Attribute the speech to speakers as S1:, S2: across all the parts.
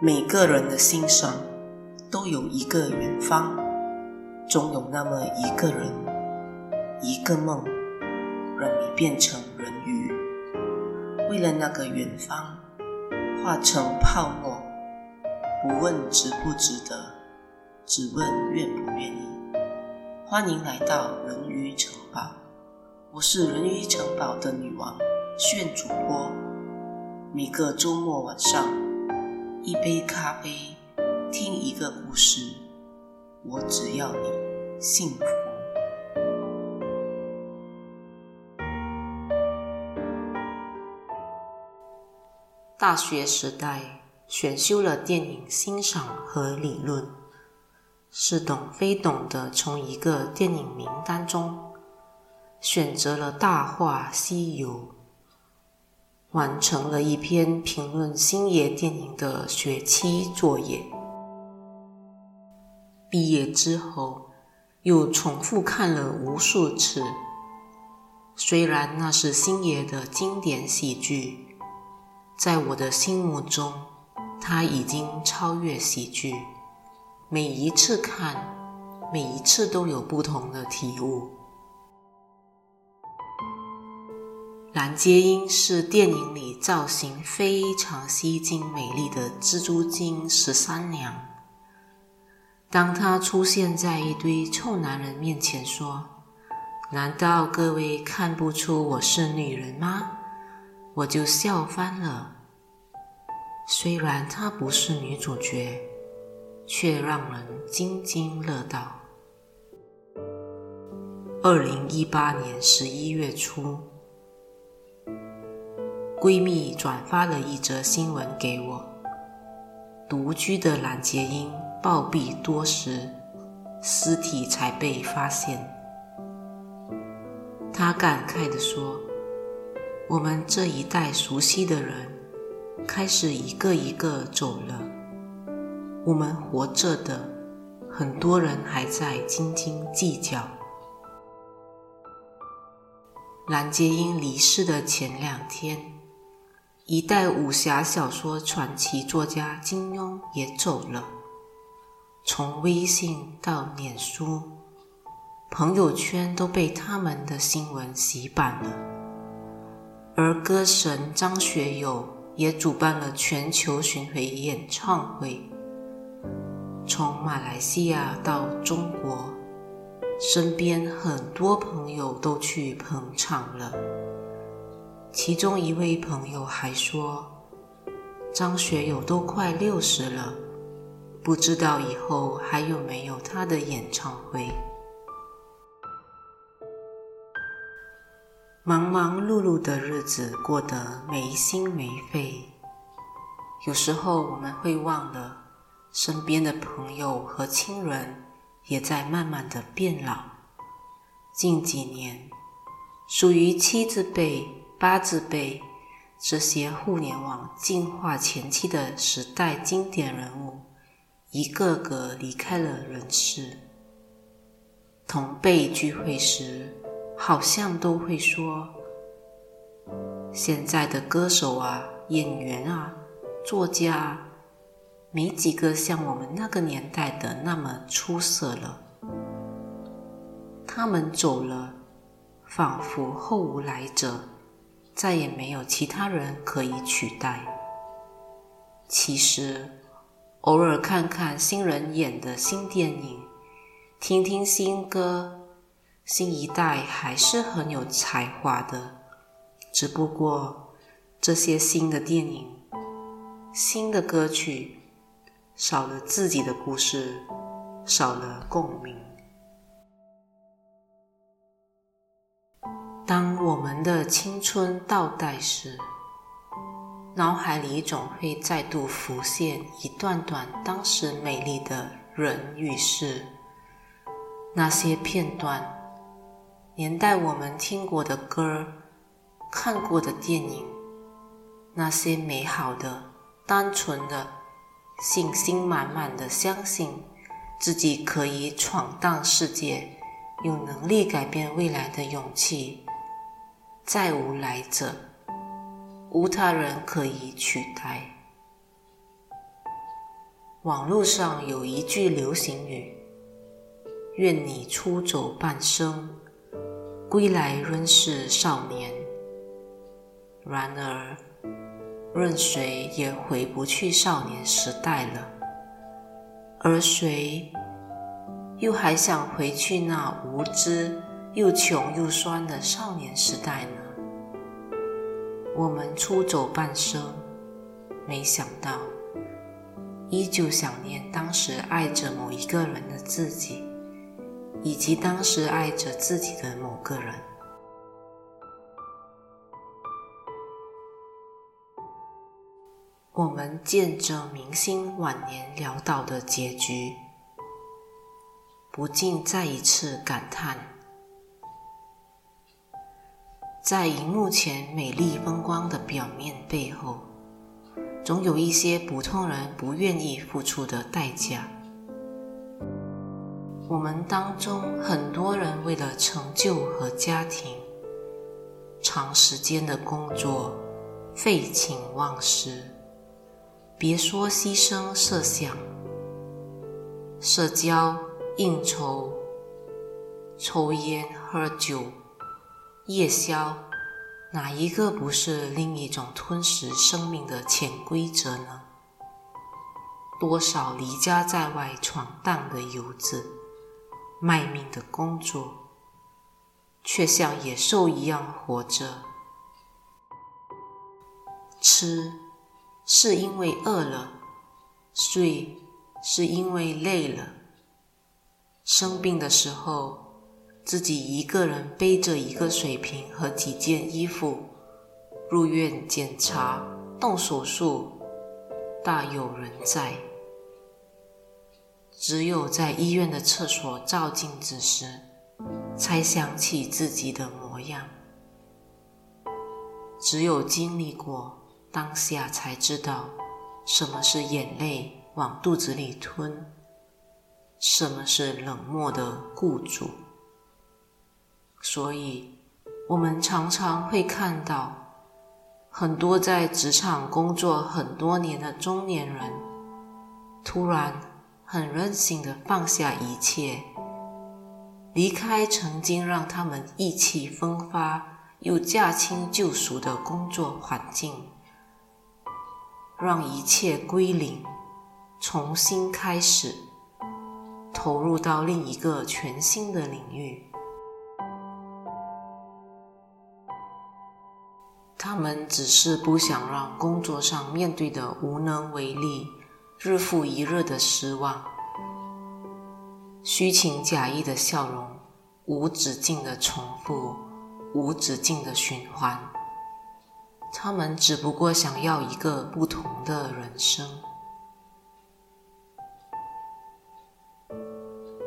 S1: 每个人的心上都有一个远方，总有那么一个人，一个梦，让你变成人鱼。为了那个远方，化成泡沫，不问值不值得，只问愿不愿意。欢迎来到人鱼城堡，我是人鱼城堡的女王，炫主播。每个周末晚上，一杯咖啡，听一个故事，我只要你幸福。大学时代，选修了电影欣赏和理论，似懂非懂的从一个电影名单中选择了《大话西游》。完成了一篇评论星爷电影的学期作业。毕业之后，又重复看了无数次。虽然那是星爷的经典喜剧，在我的心目中，他已经超越喜剧。每一次看，每一次都有不同的体悟。蓝洁瑛是电影里造型非常吸睛、美丽的蜘蛛精十三娘。当她出现在一堆臭男人面前，说：“难道各位看不出我是女人吗？”我就笑翻了。虽然她不是女主角，却让人津津乐道。二零一八年十一月初。闺蜜转发了一则新闻给我：独居的蓝洁瑛暴毙多时，尸体才被发现。她感慨地说：“我们这一代熟悉的人，开始一个一个走了。我们活着的，很多人还在斤斤计较。”蓝洁瑛离世的前两天。一代武侠小说传奇作家金庸也走了。从微信到脸书，朋友圈都被他们的新闻洗版了。而歌神张学友也主办了全球巡回演唱会，从马来西亚到中国，身边很多朋友都去捧场了。其中一位朋友还说：“张学友都快六十了，不知道以后还有没有他的演唱会。”忙忙碌碌的日子过得没心没肺，有时候我们会忘了，身边的朋友和亲人也在慢慢的变老。近几年，属于七字辈。八字辈这些互联网进化前期的时代经典人物，一个个离开了人世。同辈聚会时，好像都会说：“现在的歌手啊、演员啊、作家啊，没几个像我们那个年代的那么出色了。”他们走了，仿佛后无来者。再也没有其他人可以取代。其实，偶尔看看新人演的新电影，听听新歌，新一代还是很有才华的。只不过，这些新的电影、新的歌曲，少了自己的故事，少了共鸣。我们的青春倒带时，脑海里总会再度浮现一段段当时美丽的人与事。那些片段，年代我们听过的歌，看过的电影，那些美好的、单纯的、信心满满的相信自己可以闯荡世界、有能力改变未来的勇气。再无来者，无他人可以取代。网络上有一句流行语：“愿你出走半生，归来仍是少年。”然而，任谁也回不去少年时代了。而谁又还想回去那无知又穷又酸的少年时代呢？我们出走半生，没想到依旧想念当时爱着某一个人的自己，以及当时爱着自己的某个人。我们见证明星晚年潦倒的结局，不禁再一次感叹：在荧幕前美丽风光的表面背后，总有一些普通人不愿意付出的代价。我们当中很多人为了成就和家庭，长时间的工作，废寝忘食。别说牺牲设想，社交、应酬、抽烟、喝酒、夜宵，哪一个不是另一种吞噬生命的潜规则呢？多少离家在外闯荡的游子，卖命的工作，却像野兽一样活着，吃。是因为饿了，睡是因为累了。生病的时候，自己一个人背着一个水瓶和几件衣服，入院检查、动手术，大有人在。只有在医院的厕所照镜子时，才想起自己的模样。只有经历过。当下才知道什么是眼泪往肚子里吞，什么是冷漠的雇主。所以，我们常常会看到很多在职场工作很多年的中年人，突然很任性的放下一切，离开曾经让他们意气风发又驾轻就熟的工作环境。让一切归零，重新开始，投入到另一个全新的领域。他们只是不想让工作上面对的无能为力，日复一日的失望，虚情假意的笑容，无止境的重复，无止境的循环。他们只不过想要一个不同的人生。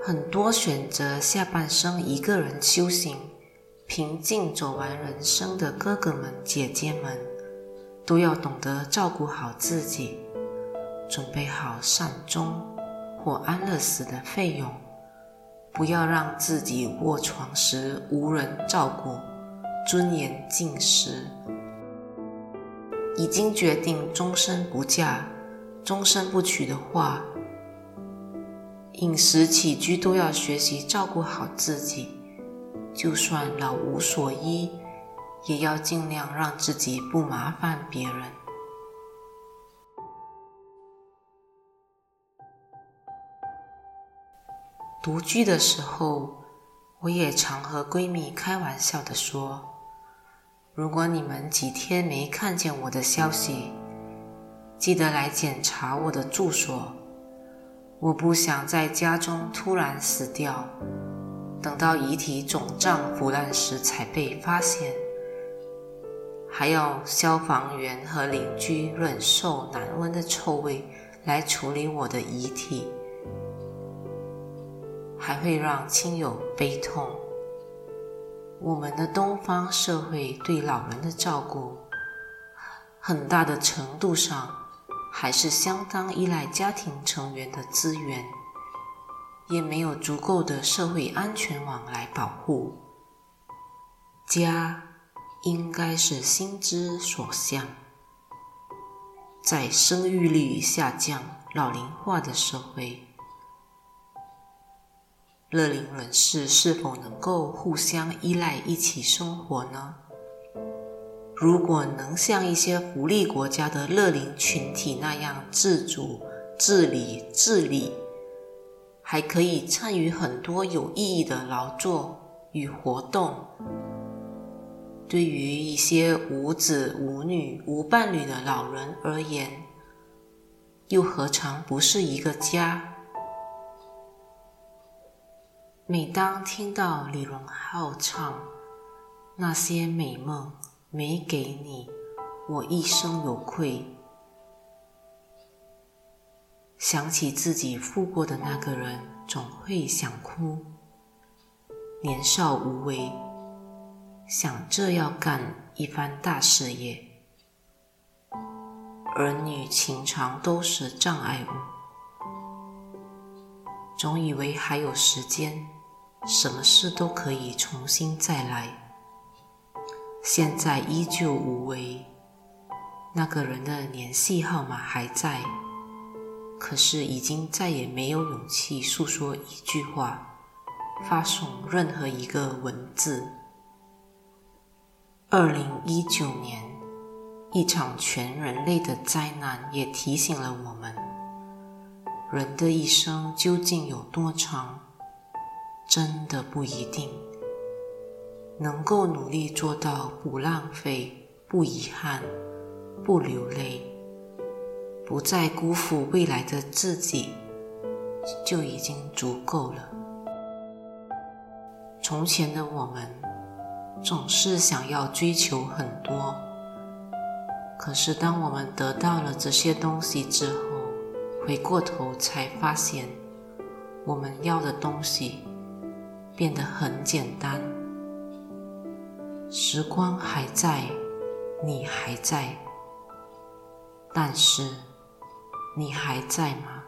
S1: 很多选择下半生一个人修行、平静走完人生的哥哥们、姐姐们，都要懂得照顾好自己，准备好善终或安乐死的费用，不要让自己卧床时无人照顾，尊严尽失。已经决定终身不嫁、终身不娶的话，饮食起居都要学习照顾好自己。就算老无所依，也要尽量让自己不麻烦别人。独居的时候，我也常和闺蜜开玩笑的说。如果你们几天没看见我的消息，记得来检查我的住所。我不想在家中突然死掉，等到遗体肿胀腐烂时才被发现，还要消防员和邻居忍受难闻的臭味来处理我的遗体，还会让亲友悲痛。我们的东方社会对老人的照顾，很大的程度上还是相当依赖家庭成员的资源，也没有足够的社会安全网来保护。家应该是心之所向，在生育率下降、老龄化的社会，乐龄人士是否能够互相依赖一起生活呢？如果能像一些福利国家的乐龄群体那样自主、自理、自理，还可以参与很多有意义的劳作与活动。对于一些无子无女、无伴侣的老人而言，又何尝不是一个家？每当听到李荣浩唱《那些美梦没给你》，我一生有愧。想起自己负过的那个人，总会想哭。年少无为，想这要干一番大事业。儿女情长都是障碍物，总以为还有时间，什么事都可以重新再来。现在依旧无为，那个人的联系号码还在，可是已经再也没有勇气诉说一句话，发送任何一个文字。二零一九年。一场全人类的灾难也提醒了我们：人的一生究竟有多长，真的不一定。能够努力做到不浪费、不遗憾、不流泪，不再辜负未来的自己，就已经足够了。从前的我们，总是想要追求很多。可是，当我们得到了这些东西之后，回过头才发现，我们要的东西变得很简单。时光还在，你还在，但是你还在吗？